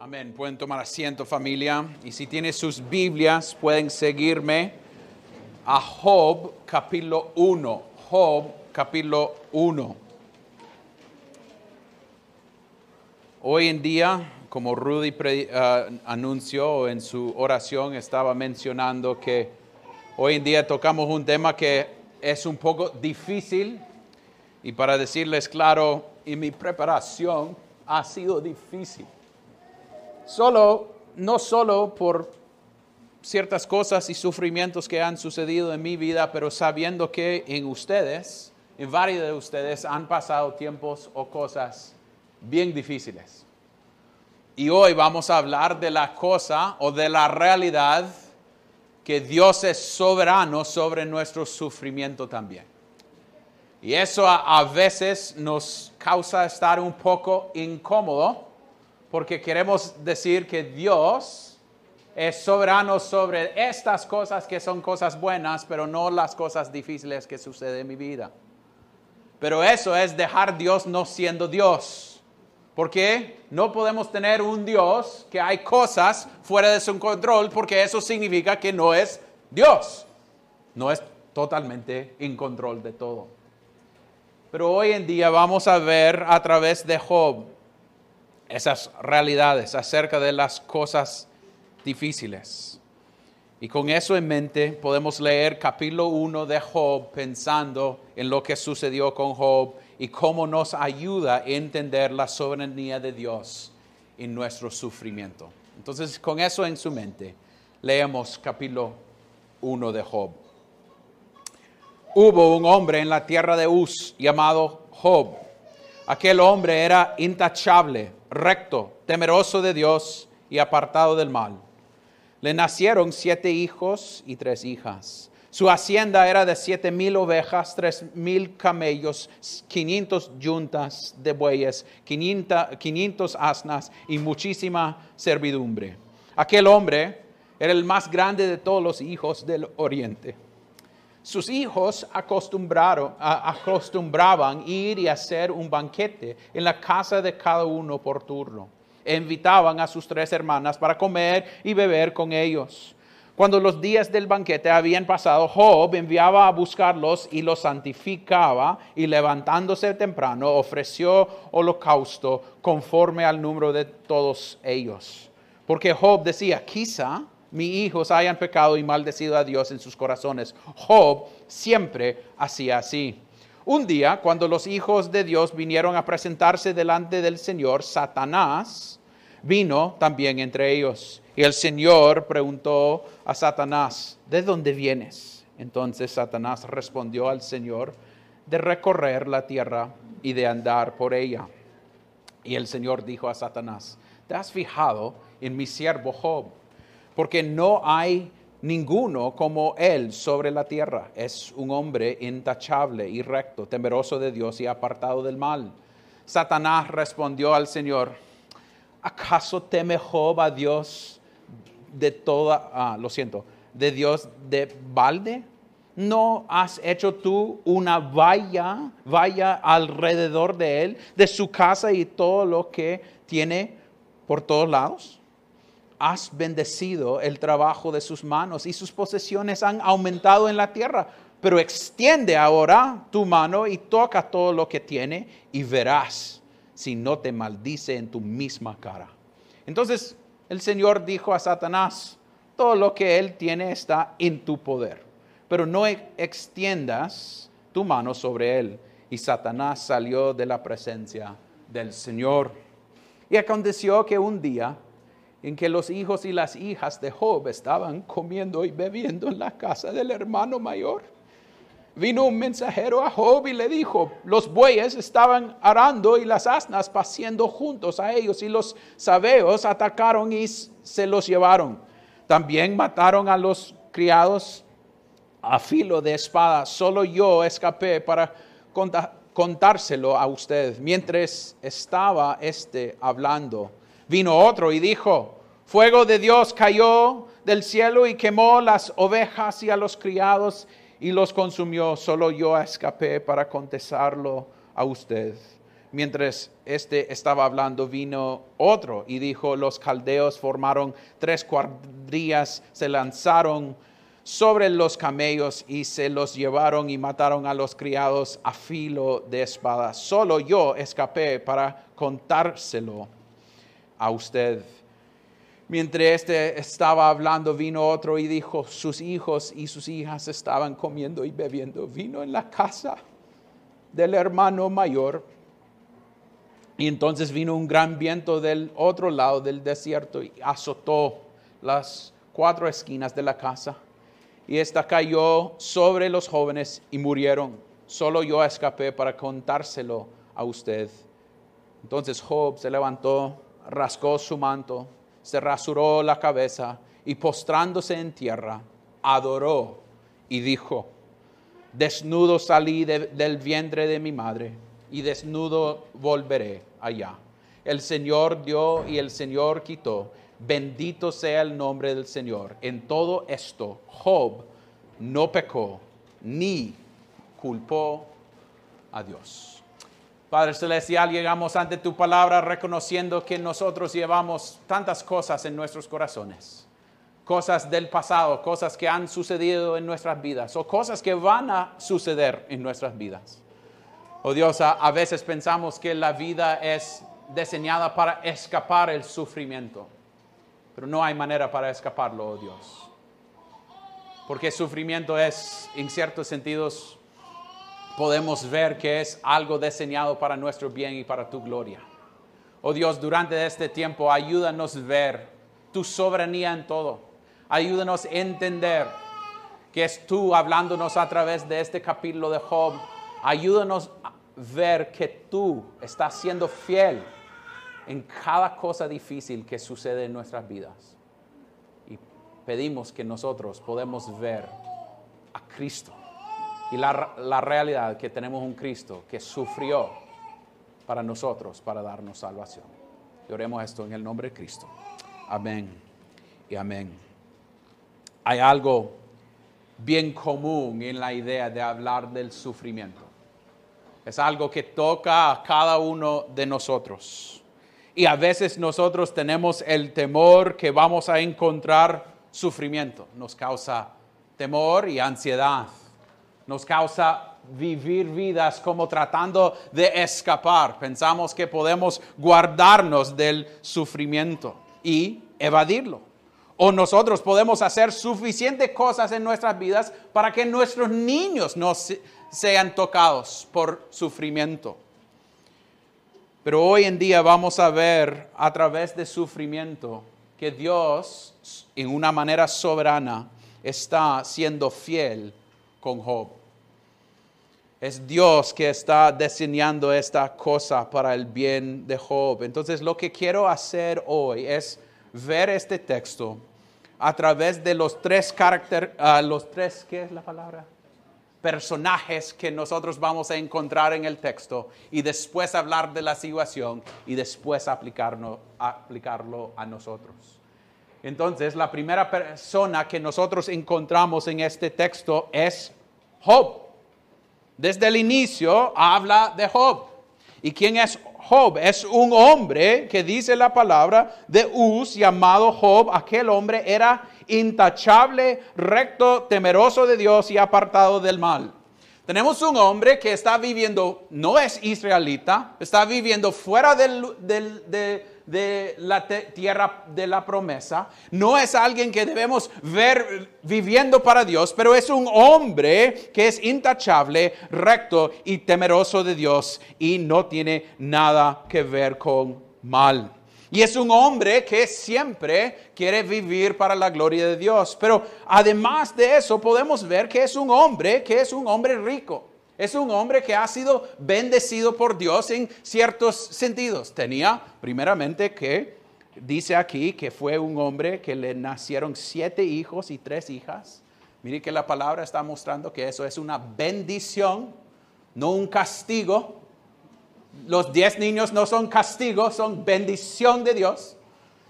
Amén. Pueden tomar asiento familia. Y si tienen sus Biblias, pueden seguirme a Job capítulo 1. Job capítulo 1. Hoy en día, como Rudy ah, anunció en su oración, estaba mencionando que hoy en día tocamos un tema que es un poco difícil y para decirles claro, en mi preparación ha sido difícil. Solo, no solo por ciertas cosas y sufrimientos que han sucedido en mi vida, pero sabiendo que en ustedes, en varios de ustedes, han pasado tiempos o cosas bien difíciles. Y hoy vamos a hablar de la cosa o de la realidad que Dios es soberano sobre nuestro sufrimiento también. Y eso a, a veces nos causa estar un poco incómodo porque queremos decir que Dios es soberano sobre estas cosas que son cosas buenas, pero no las cosas difíciles que suceden en mi vida. Pero eso es dejar Dios no siendo Dios. Porque no podemos tener un Dios que hay cosas fuera de su control, porque eso significa que no es Dios. No es totalmente en control de todo. Pero hoy en día vamos a ver a través de Job esas realidades acerca de las cosas difíciles. Y con eso en mente podemos leer capítulo 1 de Job pensando en lo que sucedió con Job y cómo nos ayuda a entender la soberanía de Dios en nuestro sufrimiento. Entonces, con eso en su mente, leemos capítulo 1 de Job. Hubo un hombre en la tierra de Uz llamado Job. Aquel hombre era intachable, recto, temeroso de Dios y apartado del mal. Le nacieron siete hijos y tres hijas. Su hacienda era de siete mil ovejas, tres mil camellos, quinientos yuntas de bueyes, quinientos asnas y muchísima servidumbre. Aquel hombre era el más grande de todos los hijos del oriente. Sus hijos acostumbraron, acostumbraban ir y hacer un banquete en la casa de cada uno por turno. E invitaban a sus tres hermanas para comer y beber con ellos. Cuando los días del banquete habían pasado, Job enviaba a buscarlos y los santificaba y levantándose temprano ofreció holocausto conforme al número de todos ellos. Porque Job decía, quizá mis hijos hayan pecado y maldecido a Dios en sus corazones. Job siempre hacía así. Un día, cuando los hijos de Dios vinieron a presentarse delante del Señor, Satanás vino también entre ellos. Y el Señor preguntó a Satanás, ¿de dónde vienes? Entonces Satanás respondió al Señor, de recorrer la tierra y de andar por ella. Y el Señor dijo a Satanás, ¿te has fijado en mi siervo Job? Porque no hay ninguno como él sobre la tierra. Es un hombre intachable y recto, temeroso de Dios y apartado del mal. Satanás respondió al Señor, ¿acaso teme Job Dios de toda, ah, lo siento, de Dios de balde? ¿No has hecho tú una valla, valla alrededor de él, de su casa y todo lo que tiene por todos lados? Has bendecido el trabajo de sus manos y sus posesiones han aumentado en la tierra. Pero extiende ahora tu mano y toca todo lo que tiene y verás si no te maldice en tu misma cara. Entonces el Señor dijo a Satanás, todo lo que él tiene está en tu poder, pero no extiendas tu mano sobre él. Y Satanás salió de la presencia del Señor. Y aconteció que un día en que los hijos y las hijas de Job estaban comiendo y bebiendo en la casa del hermano mayor, vino un mensajero a Job y le dijo, los bueyes estaban arando y las asnas paciendo juntos a ellos y los sabeos atacaron y se los llevaron. También mataron a los criados a filo de espada. Solo yo escapé para contárselo a usted. Mientras estaba este hablando, vino otro y dijo, fuego de Dios cayó del cielo y quemó las ovejas y a los criados y los consumió. Solo yo escapé para contestarlo a usted. Mientras este estaba hablando, vino otro y dijo, los caldeos formaron tres cuadrillas, se lanzaron sobre los camellos y se los llevaron y mataron a los criados a filo de espada. Solo yo escapé para contárselo a usted. Mientras este estaba hablando, vino otro y dijo, sus hijos y sus hijas estaban comiendo y bebiendo vino en la casa del hermano mayor. Y entonces vino un gran viento del otro lado del desierto y azotó las cuatro esquinas de la casa. Y esta cayó sobre los jóvenes y murieron. Solo yo escapé para contárselo a usted. Entonces Job se levantó, rascó su manto, se rasuró la cabeza y postrándose en tierra, adoró y dijo, desnudo salí del vientre de mi madre y desnudo volveré allá. El Señor dio y el Señor quitó. Bendito sea el nombre del Señor. En todo esto, Job no pecó ni culpó a Dios. Padre Celestial, llegamos ante tu palabra reconociendo que nosotros llevamos tantas cosas en nuestros corazones. Cosas del pasado, cosas que han sucedido en nuestras vidas o cosas que van a suceder en nuestras vidas. Oh Dios, a, veces pensamos que la vida es diseñada para escapar el sufrimiento, pero no hay manera para escaparlo, oh Dios. Porque sufrimiento es, en ciertos sentidos, podemos ver que es algo diseñado para nuestro bien y para tu gloria. Oh Dios, durante este tiempo ayúdanos a ver tu soberanía en todo. Ayúdanos a entender que es tú hablándonos a través de este capítulo de Job Ayúdanos a ver que tú estás siendo fiel en cada cosa difícil que sucede en nuestras vidas. Y pedimos que nosotros podemos ver a Cristo y la, la realidad que tenemos un Cristo que sufrió para nosotros, para darnos salvación. Y oremos esto en el nombre de Cristo. Amén y amén. Hay algo bien común en la idea de hablar del sufrimiento. Es algo que toca a cada uno de nosotros. Y a veces nosotros tenemos el temor que vamos a encontrar sufrimiento. Nos causa temor y ansiedad. Nos causa vivir vidas como tratando de escapar. Pensamos que podemos guardarnos del sufrimiento y evadirlo. O nosotros podemos hacer suficientes cosas en nuestras vidas para que nuestros niños no sean tocados por sufrimiento. Pero hoy en día vamos a ver a través de sufrimiento que Dios, en una manera soberana, está siendo fiel con Job. Es Dios que está diseñando esta cosa para el bien de Job. Entonces lo que quiero hacer hoy es ver este texto a través de los tres caracteres, ah, los tres, ¿qué es la palabra? personajes que nosotros vamos a encontrar en el texto y después hablar de la situación y después aplicarlo, aplicarlo a nosotros. Entonces, la primera persona que nosotros encontramos en este texto es Job. Desde el inicio habla de Job. ¿Y quién es Job? Es un hombre que dice la palabra de Uz llamado Job. Aquel hombre era intachable, recto, temeroso de Dios y apartado del mal. Tenemos un hombre que está viviendo, no es israelita, está viviendo fuera de, la tierra de la promesa. No es alguien que debemos ver viviendo para Dios, pero es un hombre que es intachable, recto y temeroso de Dios y no tiene nada que ver con mal. Y es un hombre que siempre quiere vivir para la gloria de Dios. Pero además de eso podemos ver que es un hombre que es un hombre rico. Es un hombre que ha sido bendecido por Dios en ciertos sentidos. Tenía primeramente que, dice aquí, que fue un hombre que le nacieron siete hijos y tres hijas. Mire que la palabra está mostrando que eso es una bendición, no un castigo los diez niños no son castigo, son bendición de Dios.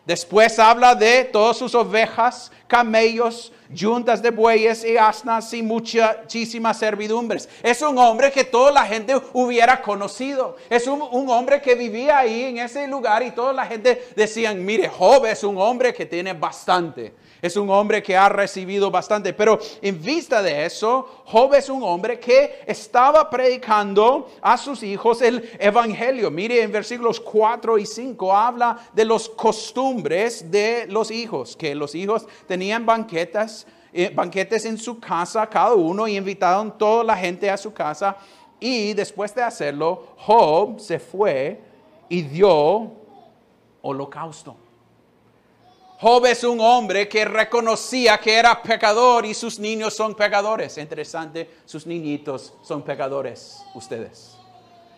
Después habla de todas sus ovejas, camellos, yuntas de bueyes y asnas y muchísimas servidumbres. Es un hombre que toda la gente hubiera conocido. Es un, hombre que vivía ahí en ese lugar y toda la gente decían, mire, Job es un hombre que tiene bastante. Es un hombre que ha recibido bastante. Pero en vista de eso, Job es un hombre que estaba predicando a sus hijos el Evangelio. Mire en versículos 4 y 5 habla de los costumbres de los hijos, que los hijos tenían banquetas, eh, banquetes en su casa cada uno y invitaron toda la gente a su casa. Y después de hacerlo, Job se fue y dio holocausto. Job es un hombre que reconocía que era pecador y sus niños son pecadores. Interesante, sus niñitos son pecadores, ustedes.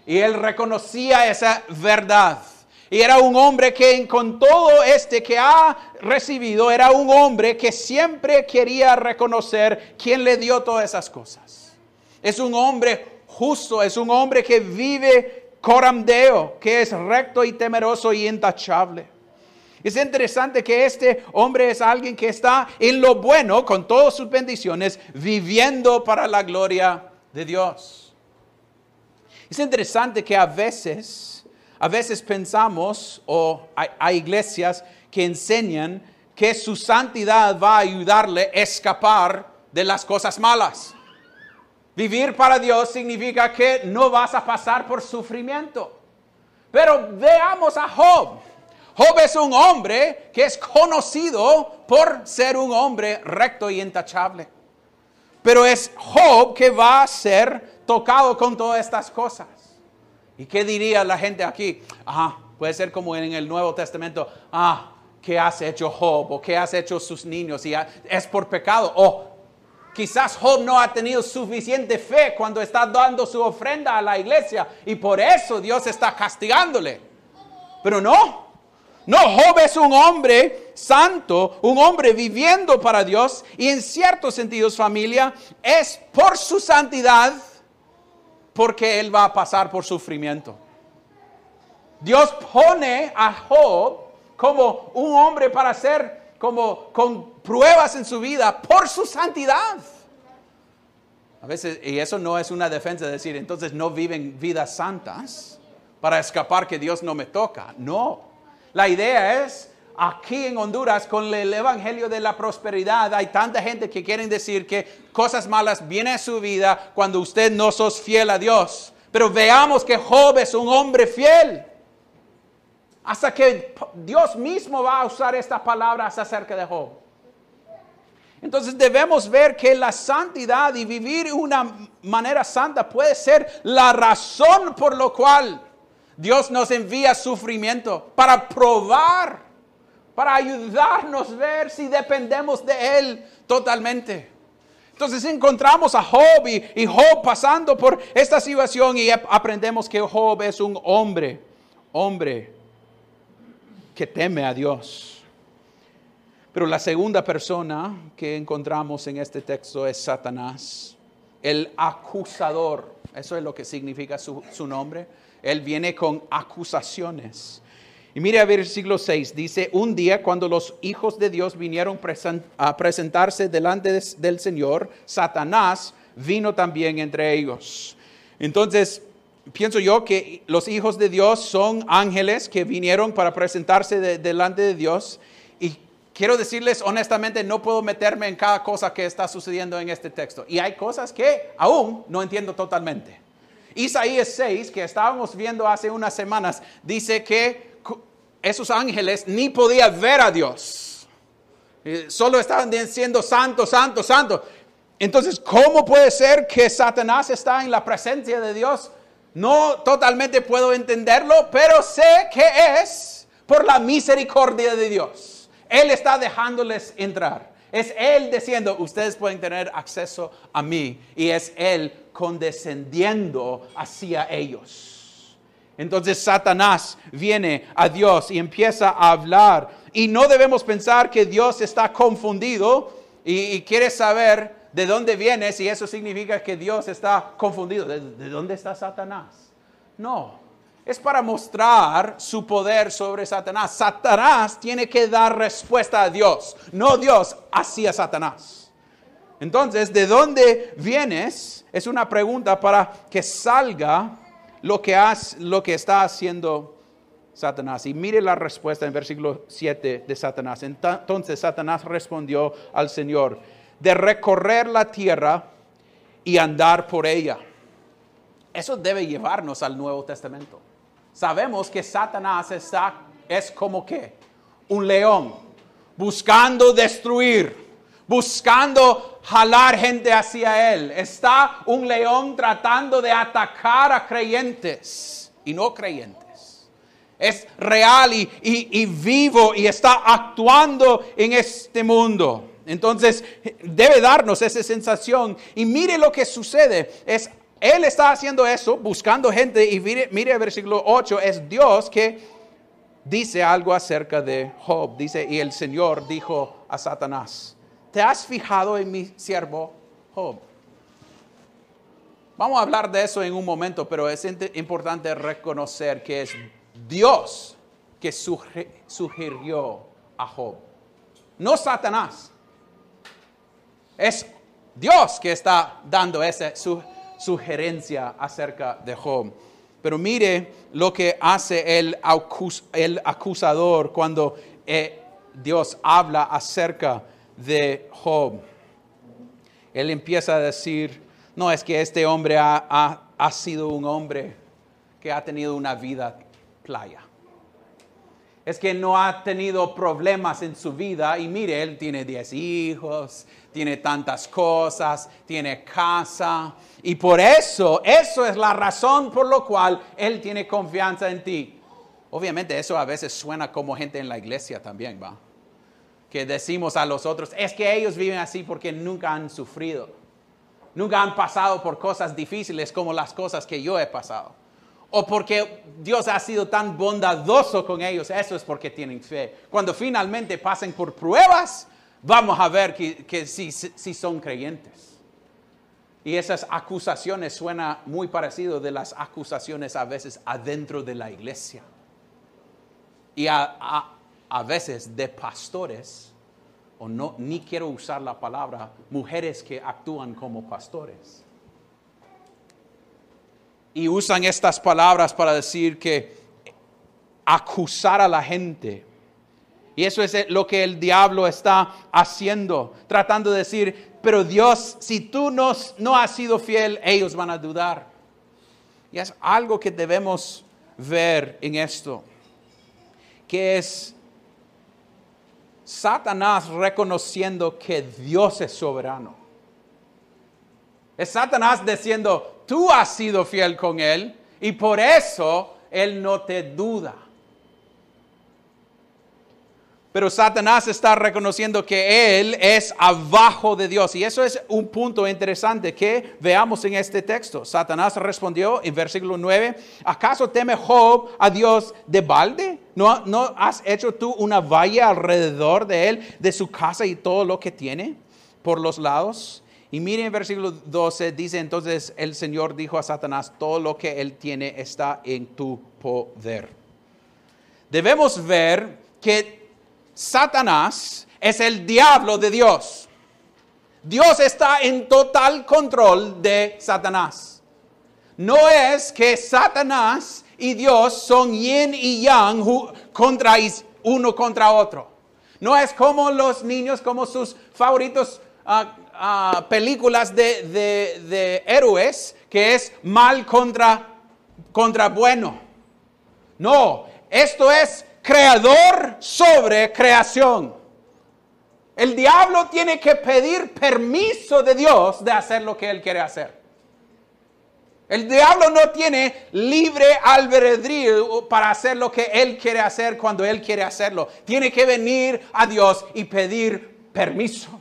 Y él reconocía esa verdad. Y era un hombre que con todo este que ha recibido, era un hombre que siempre quería reconocer quién le dio todas esas cosas. Es un hombre justo, es un hombre que vive coramdeo, que es recto y temeroso y intachable. Es interesante que este hombre es alguien que está en lo bueno, con todas sus bendiciones, viviendo para la gloria de Dios. Es interesante que a veces, a veces pensamos, o hay, iglesias que enseñan que su santidad va a ayudarle a escapar de las cosas malas. Vivir para Dios significa que no vas a pasar por sufrimiento. Pero veamos a Job. Job es un hombre que es conocido por ser un hombre recto y intachable. Pero es Job que va a ser tocado con todas estas cosas. ¿Y qué diría la gente aquí? Ajá, puede ser como en el Nuevo Testamento. Ah, ¿qué has hecho Job? ¿O qué has hecho sus niños? Y es por pecado. O quizás Job no ha tenido suficiente fe cuando está dando su ofrenda a la iglesia. Y por eso Dios está castigándole. Pero no, no, Job es un hombre santo, un hombre viviendo para Dios y en ciertos sentidos familia es por su santidad porque él va a pasar por sufrimiento. Dios pone a Job como un hombre para ser como con pruebas en su vida por su santidad. A veces, y eso no es una defensa de decir, entonces no viven vidas santas para escapar que Dios no me toca. No. La idea es, aquí en Honduras, con el Evangelio de la Prosperidad, hay tanta gente que quieren decir que cosas malas vienen a su vida cuando usted no sos fiel a Dios. Pero veamos que Job es un hombre fiel. Hasta que Dios mismo va a usar estas palabras acerca de Job. Entonces debemos ver que la santidad y vivir una manera santa puede ser la razón por lo cual Dios nos envía sufrimiento para probar, para ayudarnos a ver si dependemos de Él totalmente. Entonces encontramos a Job y, Job pasando por esta situación y aprendemos que Job es un hombre, hombre que teme a Dios. Pero la segunda persona que encontramos en este texto es Satanás, el acusador. Eso es lo que significa su, su nombre él viene con acusaciones. Y mire a versículo 6, dice, un día cuando los hijos de Dios vinieron a presentarse delante del Señor, Satanás vino también entre ellos. Entonces, pienso yo que los hijos de Dios son ángeles que vinieron para presentarse delante de Dios. Y quiero decirles honestamente, no puedo meterme en cada cosa que está sucediendo en este texto. Y hay cosas que aún no entiendo totalmente. Isaías 6, que estábamos viendo hace unas semanas, dice que esos ángeles ni podían ver a Dios. Eh, solo estaban diciendo santo, santo, santo. Entonces, ¿cómo puede ser que Satanás está en la presencia de Dios? No totalmente puedo entenderlo, pero sé que es por la misericordia de Dios. Él está dejándoles entrar. Es Él diciendo, ustedes pueden tener acceso a mí. Y es Él condescendiendo hacia ellos. Entonces Satanás viene a Dios y empieza a hablar. Y no debemos pensar que Dios está confundido y, quiere saber de dónde viene, si eso significa que Dios está confundido. ¿De, dónde está Satanás? No, es para mostrar su poder sobre Satanás. Satanás tiene que dar respuesta a Dios, no Dios hacia Satanás. Entonces, ¿de dónde vienes? Es una pregunta para que salga lo que, lo que está haciendo Satanás. Y mire la respuesta en versículo 7 de Satanás. Entonces Satanás respondió al Señor, de recorrer la tierra y andar por ella. Eso debe llevarnos al Nuevo Testamento. Sabemos que Satanás está, es como que un león buscando destruir, buscando jalar gente hacia él. Está un león tratando de atacar a creyentes y no creyentes. Es real y, y vivo y está actuando en este mundo. Entonces debe darnos esa sensación. Y mire lo que sucede. Es él está haciendo eso, buscando gente, y mire, mire el versículo 8, es Dios que dice algo acerca de Job. Dice, y el Señor dijo a Satanás, ¿te has fijado en mi siervo Job? Vamos a hablar de eso en un momento, pero es importante reconocer que es Dios que sugirió a Job, no Satanás. Es Dios que está dando ese sugerencia acerca de Job. Pero mire lo que hace el, acusador cuando eh, Dios habla acerca de Job. Él empieza a decir, no es que este hombre ha, ha sido un hombre que ha tenido una vida playa es que no ha tenido problemas en su vida y mire, él tiene 10 hijos, tiene tantas cosas, tiene casa y por eso, eso es la razón por la cual él tiene confianza en ti. Obviamente eso a veces suena como gente en la iglesia también, ¿va? Que decimos a los otros, es que ellos viven así porque nunca han sufrido, nunca han pasado por cosas difíciles como las cosas que yo he pasado o porque Dios ha sido tan bondadoso con ellos, eso es porque tienen fe. Cuando finalmente pasen por pruebas, vamos a ver que, si, son creyentes. Y esas acusaciones suenan muy parecido de las acusaciones a veces adentro de la iglesia. Y a, a veces de pastores, o no, ni quiero usar la palabra, mujeres que actúan como pastores y usan estas palabras para decir que acusar a la gente. Y eso es lo que el diablo está haciendo, tratando de decir, pero Dios, si tú no, no has sido fiel, ellos van a dudar. Y es algo que debemos ver en esto, que es Satanás reconociendo que Dios es soberano. Es Satanás diciendo, tú has sido fiel con Él y por eso Él no te duda. Pero Satanás está reconociendo que Él es abajo de Dios. Y eso es un punto interesante que veamos en este texto. Satanás respondió en versículo 9, ¿acaso teme Job a Dios de balde? ¿No, ¿No has hecho tú una valla alrededor de Él, de su casa y todo lo que tiene por los lados? Y miren el versículo 12, dice entonces el Señor dijo a Satanás, todo lo que él tiene está en tu poder. Debemos ver que Satanás es el diablo de Dios. Dios está en total control de Satanás. No es que Satanás y Dios son yin y yang contra uno contra otro. No es como los niños, como sus favoritos ah, películas de, héroes que es mal contra, contra bueno. No, esto es creador sobre creación. El diablo tiene que pedir permiso de Dios de hacer lo que él quiere hacer. El diablo no tiene libre albedrío para hacer lo que él quiere hacer cuando él quiere hacerlo. Tiene que venir a Dios y pedir permiso.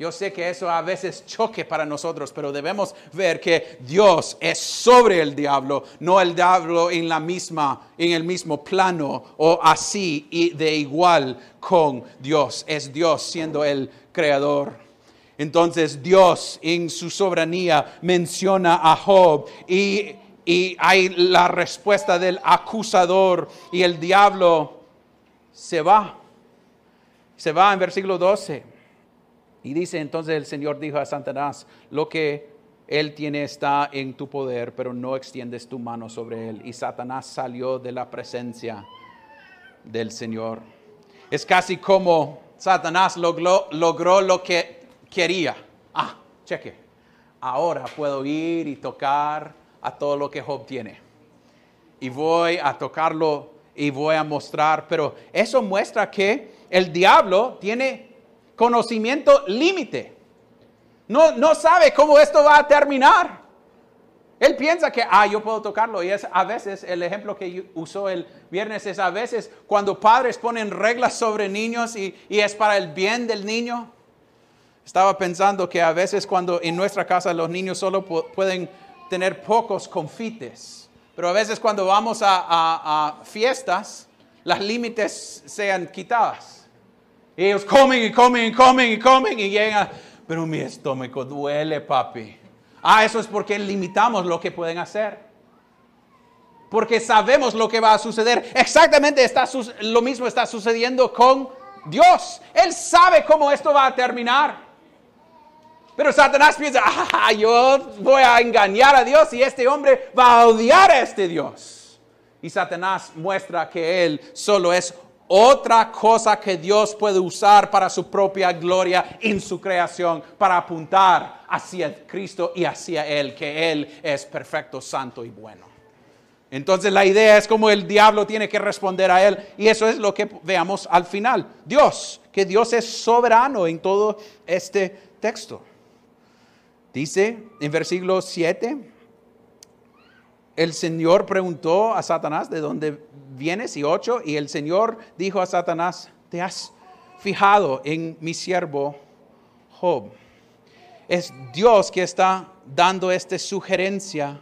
Yo sé que eso a veces choque para nosotros, pero debemos ver que Dios es sobre el diablo, no el diablo en la misma, en el mismo plano o así y de igual con Dios. Es Dios siendo el creador. Entonces Dios en su soberanía menciona a Job y y hay la respuesta del acusador y el diablo se va. Se va en versículo 12. Y dice entonces el Señor dijo a Satanás, lo que él tiene está en tu poder, pero no extiendes tu mano sobre él. Y Satanás salió de la presencia del Señor. Es casi como Satanás logró, logró lo que quería. Ah, cheque. Ahora puedo ir y tocar a todo lo que Job tiene. Y voy a tocarlo y voy a mostrar, pero eso muestra que el diablo tiene conocimiento límite. No, no sabe cómo esto va a terminar. Él piensa que, ah, yo puedo tocarlo. Y es a veces, el ejemplo que usó el viernes es a veces cuando padres ponen reglas sobre niños y, y es para el bien del niño. Estaba pensando que a veces cuando en nuestra casa los niños solo pueden tener pocos confites. Pero a veces cuando vamos a, fiestas, las límites sean quitadas. Y ellos comen y comen y comen y comen y llegan, pero mi estómago duele, papi. Ah, eso es porque limitamos lo que pueden hacer. Porque sabemos lo que va a suceder. Exactamente está, lo mismo está sucediendo con Dios. Él sabe cómo esto va a terminar. Pero Satanás piensa, ah, yo voy a engañar a Dios y este hombre va a odiar a este Dios. Y Satanás muestra que él solo es otra cosa que Dios puede usar para su propia gloria en su creación, para apuntar hacia Cristo y hacia Él, que Él es perfecto, santo y bueno. Entonces la idea es como el diablo tiene que responder a Él y eso es lo que veamos al final. Dios, que Dios es soberano en todo este texto. Dice en versículo 7, el Señor preguntó a Satanás de dónde vienes y 8, y el Señor dijo a Satanás, te has fijado en mi siervo Job. Es Dios que está dando esta sugerencia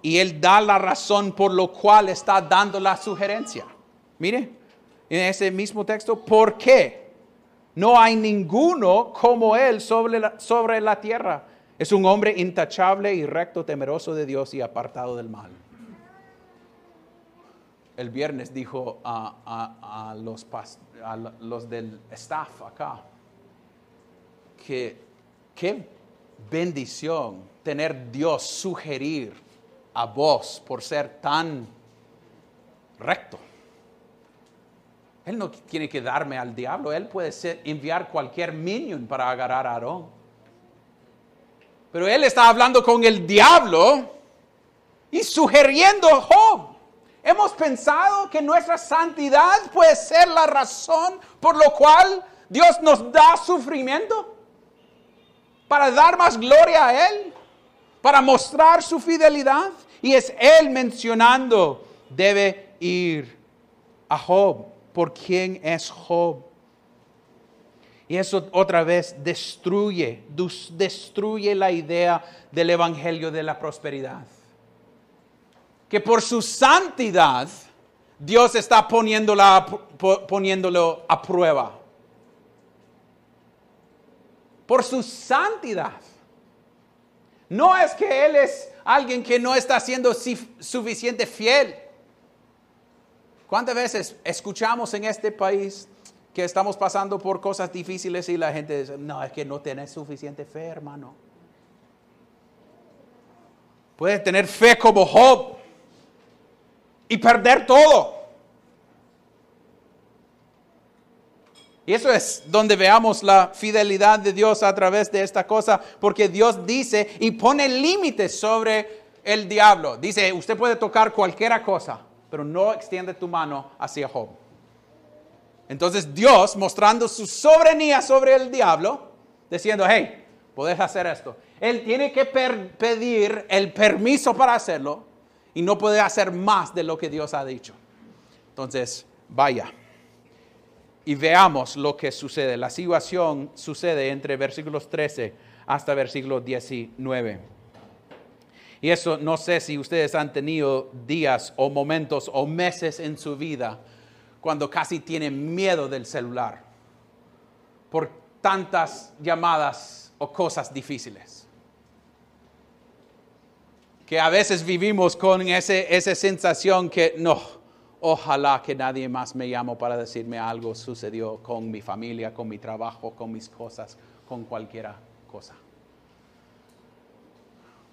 y Él da la razón por lo cual está dando la sugerencia. Mire, en ese mismo texto, ¿por qué? No hay ninguno como Él sobre la, sobre la tierra. Es un hombre intachable y recto, temeroso de Dios y apartado del mal. El viernes dijo a, los, a los del staff acá que qué bendición tener Dios sugerir a vos por ser tan recto. Él no tiene que darme al diablo, él puede enviar cualquier minion para agarrar a Aarón. Pero él está hablando con el diablo y sugiriendo a Job. Hemos pensado que nuestra santidad puede ser la razón por lo cual Dios nos da sufrimiento. Para dar más gloria a Él. Para mostrar su fidelidad. Y es Él mencionando, debe ir a Job por quién es Job. Y eso otra vez destruye, destruye la idea del Evangelio de la prosperidad. Que por su santidad Dios está poniéndola, poniéndolo a prueba. Por su santidad. No es que Él es alguien que no está siendo suficiente fiel. ¿Cuántas veces escuchamos en este país que estamos pasando por cosas difíciles y la gente dice, no, es que no tienes suficiente fe, hermano? Puedes tener fe como Job y perder todo. Y eso es donde veamos la fidelidad de Dios a través de esta cosa, porque Dios dice y pone límites sobre el diablo. Dice, usted puede tocar cualquier cosa, pero no extiende tu mano hacia Job. Entonces Dios, mostrando su soberanía sobre el diablo, diciendo, hey, puedes hacer esto. Él tiene que pedir el permiso para hacerlo y no puede hacer más de lo que Dios ha dicho. Entonces, vaya. Y veamos lo que sucede. La situación sucede entre versículos 13 hasta versículo 19. Y eso no sé si ustedes han tenido días o momentos o meses en su vida cuando casi tienen miedo del celular por tantas llamadas o cosas difíciles. Que a veces vivimos con ese, esa sensación que no, ojalá que nadie más me llame para decirme algo sucedió con mi familia, con mi trabajo, con mis cosas, con cualquier cosa.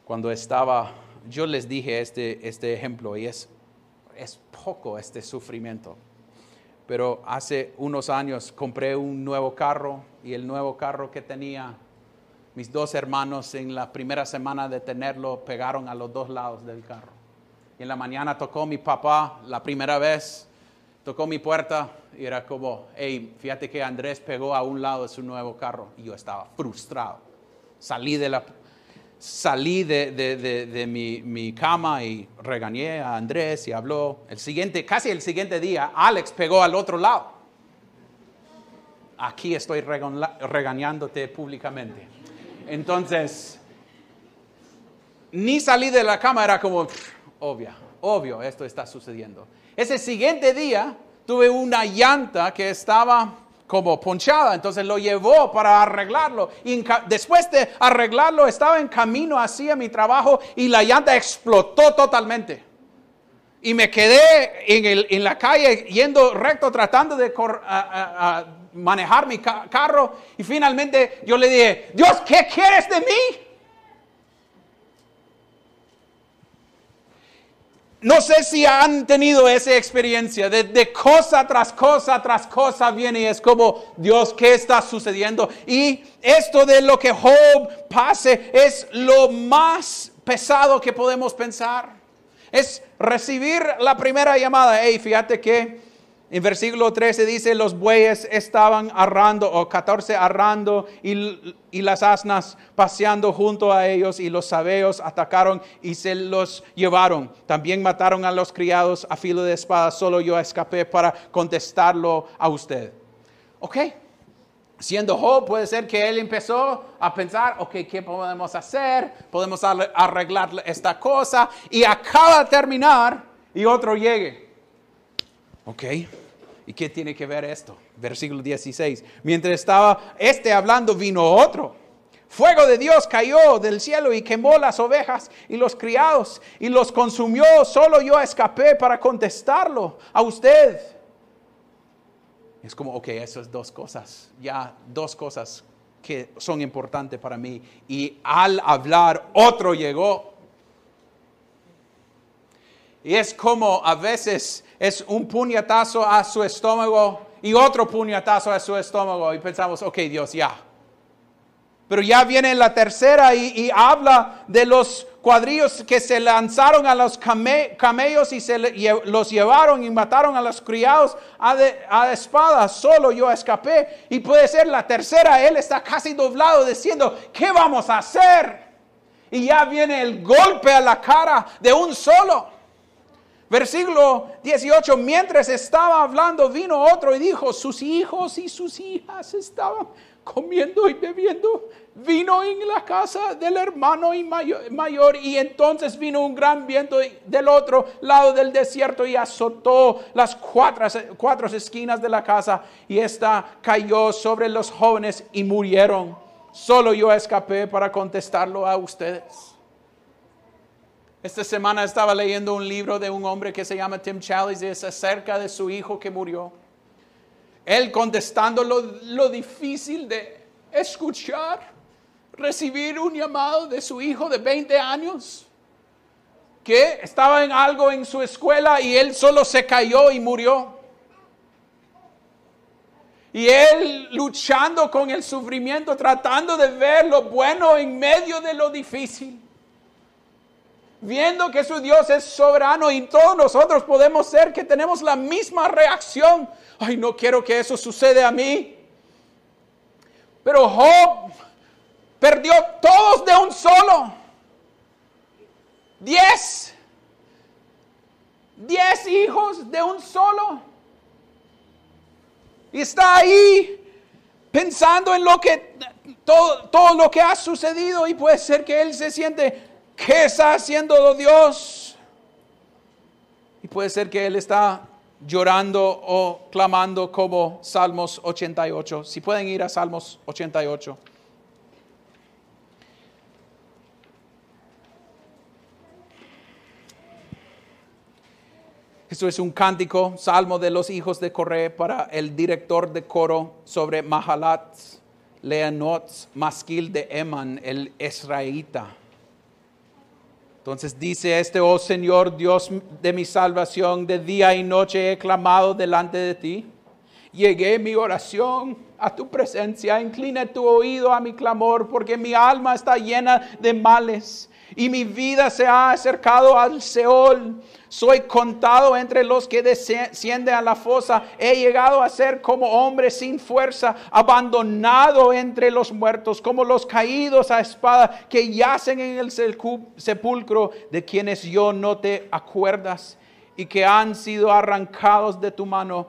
Cuando estaba, yo les dije este, este ejemplo y es, es poco este sufrimiento, pero hace unos años compré un nuevo carro y el nuevo carro que tenía mis dos hermanos en la primera semana de tenerlo pegaron a los dos lados del carro. Y en la mañana tocó mi papá la primera vez, tocó mi puerta y era como, hey, fíjate que Andrés pegó a un lado de su nuevo carro. Y yo estaba frustrado. Salí de, la, salí de, de, mi, mi, cama y regañé a Andrés y habló. El siguiente, casi el siguiente día, Alex pegó al otro lado. Aquí estoy regañándote públicamente. Entonces, ni salí de la cama, era como, obvio, obvio, esto está sucediendo. Ese siguiente día tuve una llanta que estaba como ponchada, entonces lo llevó para arreglarlo. Después de arreglarlo, estaba en camino hacia mi trabajo y la llanta explotó totalmente. Y me quedé en, la calle yendo recto, tratando de manejar mi carro y finalmente yo le dije, Dios, ¿qué quieres de mí? No sé si han tenido esa experiencia de, cosa tras cosa tras cosa viene y es como, Dios, ¿qué está sucediendo? Y esto de lo que Job pase es lo más pesado que podemos pensar. Es recibir la primera llamada. Hey, fíjate que en versículo 13 dice, los bueyes estaban arrando, o 14 arrando, y, y, las asnas paseando junto a ellos, y los sabeos atacaron y se los llevaron. También mataron a los criados a filo de espada, solo yo escapé para contestarlo a usted. ¿Ok? Siendo Job, puede ser que él empezó a pensar, ok, ¿qué podemos hacer? Podemos arreglar esta cosa, y acaba de terminar, y otro llegue. ¿Ok? ¿Y qué tiene que ver esto? Versículo 16. Mientras estaba este hablando, vino otro. Fuego de Dios cayó del cielo y quemó las ovejas y los criados y los consumió. Solo yo escapé para contestarlo a usted. Es como, ok, esas dos cosas, ya dos cosas que son importantes para mí. Y al hablar, otro llegó. Y es como a veces es un puñetazo a su estómago y otro puñetazo a su estómago y pensamos, ok Dios, ya. Pero ya viene la tercera y, habla de los cuadrillos que se lanzaron a los camellos y se los llevaron y mataron a los criados a, a espada. Solo yo escapé. Y puede ser la tercera, él está casi doblado diciendo, ¿qué vamos a hacer? Y ya viene el golpe a la cara de un solo. Versículo 18, mientras estaba hablando, vino otro y dijo, sus hijos y sus hijas estaban comiendo y bebiendo vino en la casa del hermano mayor, y entonces vino un gran viento del otro lado del desierto y azotó las cuatro, cuatro esquinas de la casa y esta cayó sobre los jóvenes y murieron. Solo yo escapé para contestarlo a ustedes. Esta semana estaba leyendo un libro de un hombre que se llama Tim Challies y es acerca de su hijo que murió. Él contestando lo, difícil de escuchar, recibir un llamado de su hijo de 20 años que estaba en algo en su escuela y él solo se cayó y murió. Y él luchando con el sufrimiento, tratando de ver lo bueno en medio de lo difícil viendo que su Dios es soberano y todos nosotros podemos ser que tenemos la misma reacción. Ay, no quiero que eso suceda a mí. Pero Job perdió todos de un solo. Diez. Diez hijos de un solo. Y está ahí pensando en lo que todo, todo lo que ha sucedido y puede ser que él se siente ¿Qué está haciendo oh Dios? Y puede ser que Él está llorando o clamando como Salmos 88. Si pueden ir a Salmos 88. Esto es un cántico, salmo de los hijos de Coré para el director de coro sobre Mahalat, Leanot, Masquil de Eman, el Israelita. Entonces dice este, oh Señor, Dios de mi salvación, de día y noche he clamado delante de ti. Llegué mi oración a tu presencia, inclina tu oído a mi clamor, porque mi alma está llena de males y mi vida se ha acercado al Seol. Soy contado entre los que descienden a la fosa. He llegado a ser como hombre sin fuerza, abandonado entre los muertos, como los caídos a espada que yacen en el sepulcro de quienes yo no te acuerdas y que han sido arrancados de tu mano.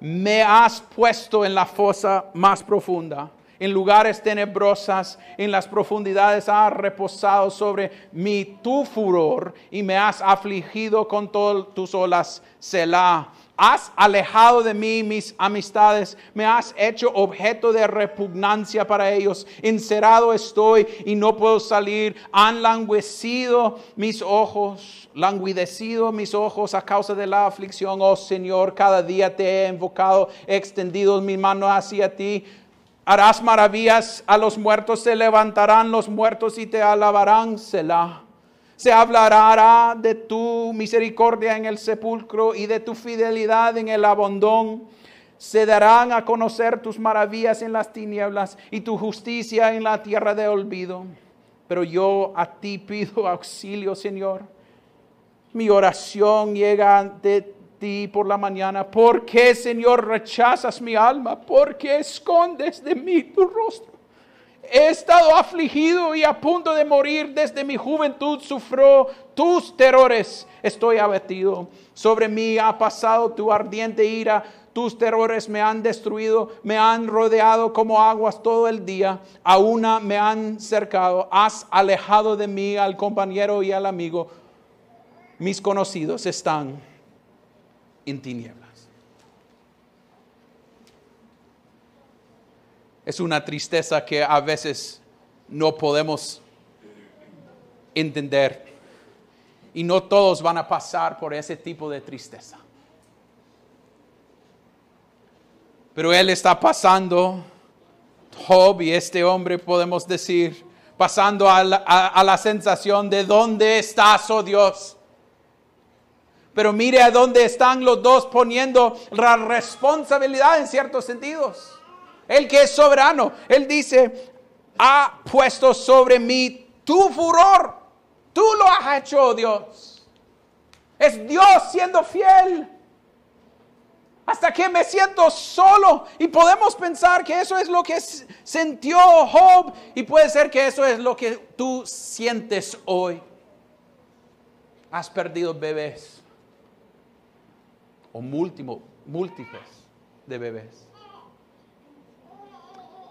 Me has puesto en la fosa más profunda en lugares tenebrosas, en las profundidades has reposado sobre mí tu furor y me has afligido con todas tus olas, Selah. Has alejado de mí mis amistades, me has hecho objeto de repugnancia para ellos. Encerrado estoy y no puedo salir. Han languecido mis ojos, languidecido mis ojos a causa de la aflicción. Oh Señor, cada día te he invocado, extendido mi mano hacia ti Harás maravillas a los muertos, se levantarán los muertos y te alabarán, Selah. Se hablará de tu misericordia en el sepulcro y de tu fidelidad en el abondón. Se darán a conocer tus maravillas en las tinieblas y tu justicia en la tierra de olvido. Pero yo a ti pido auxilio, Señor. Mi oración llega ante por la mañana. ¿Por qué, Señor, rechazas mi alma? ¿Por qué escondes de mí tu rostro? He estado afligido y a punto de morir desde mi juventud. Sufro tus terrores. Estoy abatido. Sobre mí ha pasado tu ardiente ira. Tus terrores me han destruido, me han rodeado como aguas todo el día. A una me han cercado. Has alejado de mí al compañero y al amigo. Mis conocidos están en tinieblas. Es una tristeza que a veces no podemos entender y no todos van a pasar por ese tipo de tristeza. Pero él está pasando, Job y este hombre podemos decir, pasando a la, sensación de dónde estás, oh Dios. Pero mire a dónde están los dos poniendo la responsabilidad en ciertos sentidos. El que es soberano, él dice, ha puesto sobre mí tu furor. Tú lo has hecho, oh Dios. Es Dios siendo fiel. Hasta que me siento solo. Y podemos pensar que eso es lo que sintió Job. Y puede ser que eso es lo que tú sientes hoy. Has perdido bebés o múltiples de bebés.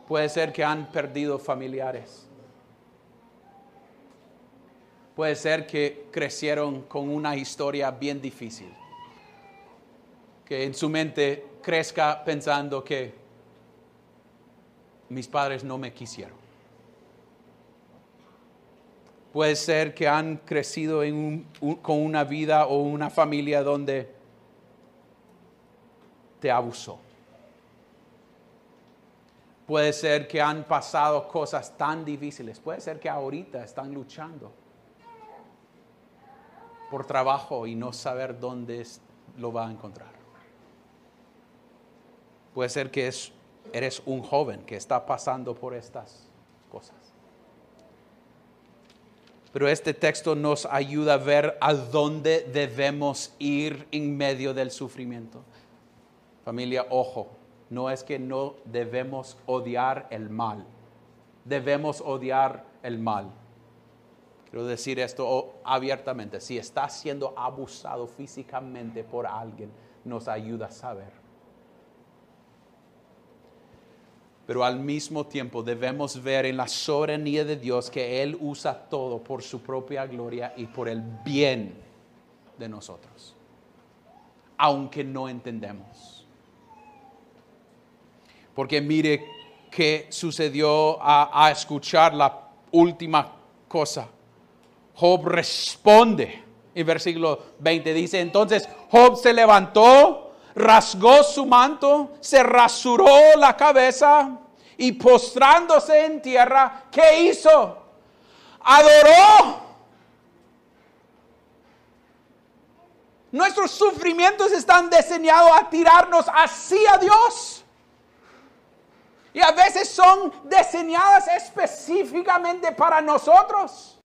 Puede ser que han perdido familiares. Puede ser que crecieron con una historia bien difícil. Que en su mente crezca pensando que mis padres no me quisieron. Puede ser que han crecido con una vida o una familia donde te abusó. Puede ser que han pasado cosas tan difíciles. Puede ser que ahorita están luchando por trabajo y no saber dónde lo va a encontrar. Puede ser que es, eres un joven que está pasando por estas cosas. Pero este texto nos ayuda a ver a dónde debemos ir en medio del sufrimiento. Familia, ojo, no es que no debemos odiar el mal, debemos odiar el mal. Quiero decir esto abiertamente, si estás siendo abusado físicamente por alguien, nos ayuda a saber. Pero al mismo tiempo debemos ver en la soberanía de Dios que Él usa todo por su propia gloria y por el bien de nosotros, aunque no entendemos. Porque mire qué sucedió a, escuchar la última cosa. Job responde Y versículo 20 dice, entonces Job se levantó, rasgó su manto, se rasuró la cabeza y postrándose en tierra, ¿qué hizo? Adoró. Nuestros sufrimientos están diseñados a tirarnos hacia Dios. Y a veces son diseñadas específicamente para nosotros.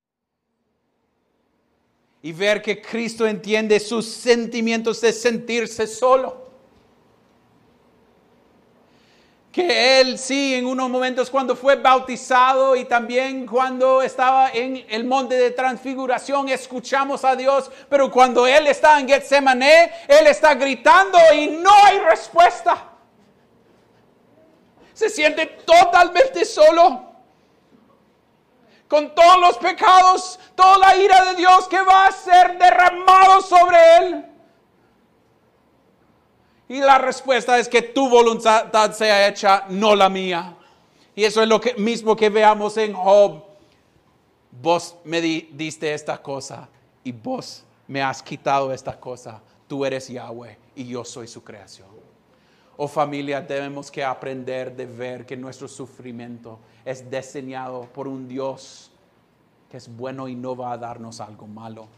Y ver que Cristo entiende sus sentimientos de sentirse solo que él sí, en unos momentos cuando fue bautizado y también cuando estaba en el monte de transfiguración, escuchamos a Dios, pero cuando él está en Getsemaní, él está gritando y no hay respuesta. Se siente totalmente solo. Con todos los pecados, toda la ira de Dios que va a ser derramado sobre él. Y la respuesta es que tu voluntad sea hecha, no la mía. Y eso es lo que, mismo que veamos en Job. Vos me diste esta cosa y vos me has quitado esta cosa. Tú eres Yahweh y yo soy su creación. Oh familia, debemos que aprender de ver que nuestro sufrimiento es diseñado por un Dios que es bueno y no va a darnos algo malo.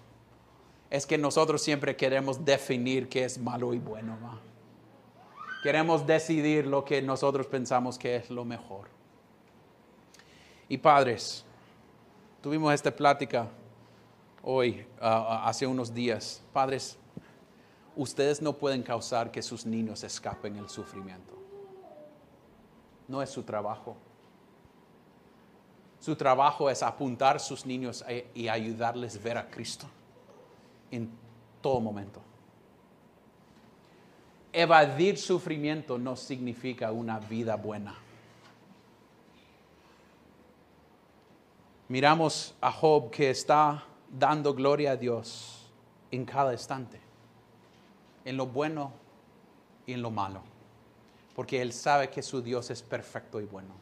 Es que nosotros siempre queremos definir qué es malo y bueno. Queremos decidir lo que nosotros pensamos que es lo mejor. Y padres, tuvimos esta plática hoy, ah, hace unos días. Padres, ustedes no pueden causar que sus niños escapen el sufrimiento. No es su trabajo. Su trabajo es apuntar a sus niños y ayudarles a ver a Cristo en todo momento evadir sufrimiento no significa una vida buena. Miramos a Job que está dando gloria a Dios en cada instante, en lo bueno y en lo malo, porque él sabe que su Dios es perfecto y bueno.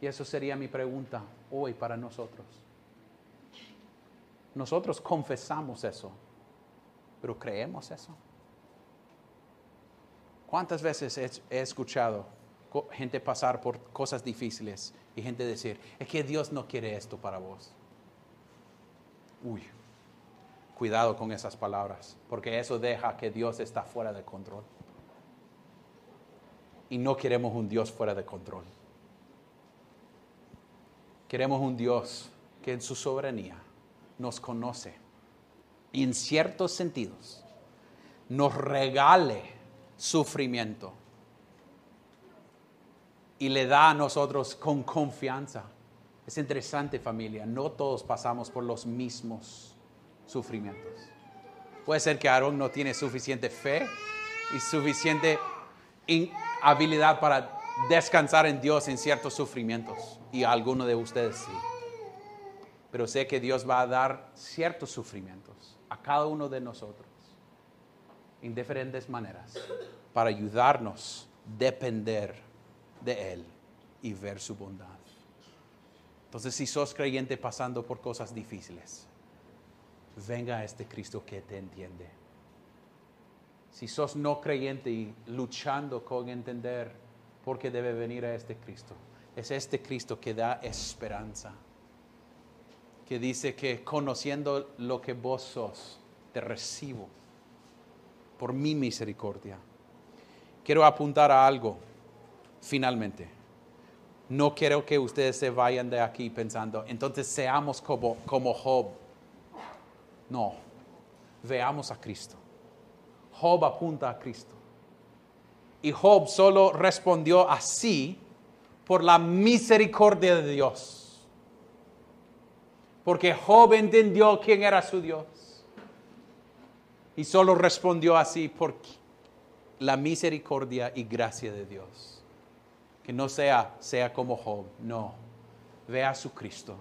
Y eso sería mi pregunta hoy para nosotros. Nosotros confesamos eso, pero creemos eso. ¿Cuántas veces he, escuchado gente pasar por cosas difíciles y gente decir, es que Dios no quiere esto para vos? Uy, cuidado con esas palabras, porque eso deja que Dios está fuera de control. Y no queremos un Dios fuera de control. Queremos un Dios que en su soberanía nos conoce y en ciertos sentidos nos regale sufrimiento. Y le da a nosotros con confianza. Es interesante familia, no todos pasamos por los mismos sufrimientos. Puede ser que Aarón no tiene suficiente fe y suficiente habilidad para descansar en Dios en ciertos sufrimientos. Y alguno de ustedes sí. Pero sé que Dios va a dar ciertos sufrimientos a cada uno de nosotros en diferentes maneras para ayudarnos a depender de Él y ver su bondad. Entonces, si sos creyente pasando por cosas difíciles, venga a este Cristo que te entiende. Si sos no creyente y luchando con entender por qué debe venir a este Cristo, es este Cristo que da esperanza, que dice que conociendo lo que vos sos, te recibo por mi misericordia. Quiero apuntar a algo, finalmente. No quiero que ustedes se vayan de aquí pensando, entonces seamos como, como Job. No, veamos a Cristo. Job apunta a Cristo. Y Job solo respondió así por la misericordia de Dios. Porque Job entendió quién era su Dios. Y solo respondió así por la misericordia y gracia de Dios. Que no sea, sea como Job, no. Vea a su Cristo,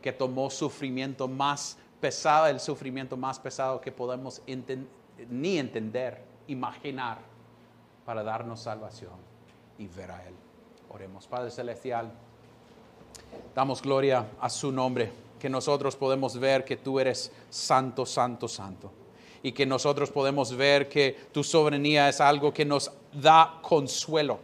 que tomó sufrimiento más el sufrimiento más pesado que podemos ni entender, imaginar, para darnos salvación y ver a Él. Oremos, Padre Celestial, damos gloria a su nombre que nosotros podemos ver que tú eres santo, santo, santo. Y que nosotros podemos ver que tu soberanía es algo que nos da consuelo.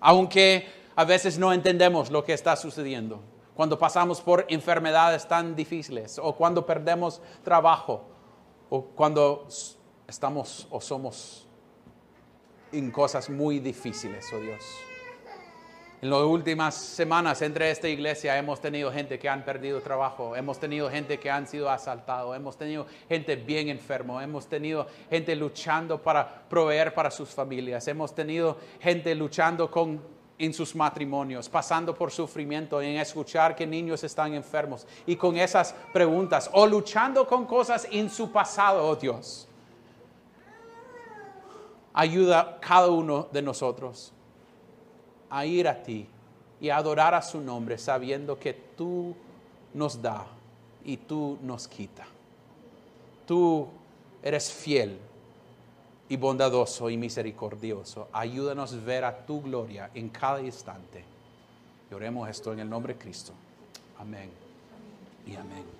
Aunque a veces no entendemos lo que está sucediendo. Cuando pasamos por enfermedades tan difíciles o cuando perdemos trabajo o cuando estamos o somos en cosas muy difíciles, oh Dios. En las últimas semanas entre esta iglesia hemos tenido gente que han perdido trabajo, hemos tenido gente que han sido asaltados, hemos tenido gente bien enfermo, hemos tenido gente luchando para proveer para sus familias, hemos tenido gente luchando con, en sus matrimonios, pasando por sufrimiento, en escuchar que niños están enfermos y con esas preguntas, o luchando con cosas en su pasado, oh Dios. Ayuda cada uno de nosotros a ir a ti y a adorar a su nombre sabiendo que tú nos da y tú nos quita. Tú eres fiel y bondadoso y misericordioso. Ayúdanos a ver a tu gloria en cada instante. Y oremos esto en el nombre de Cristo. Amén y amén.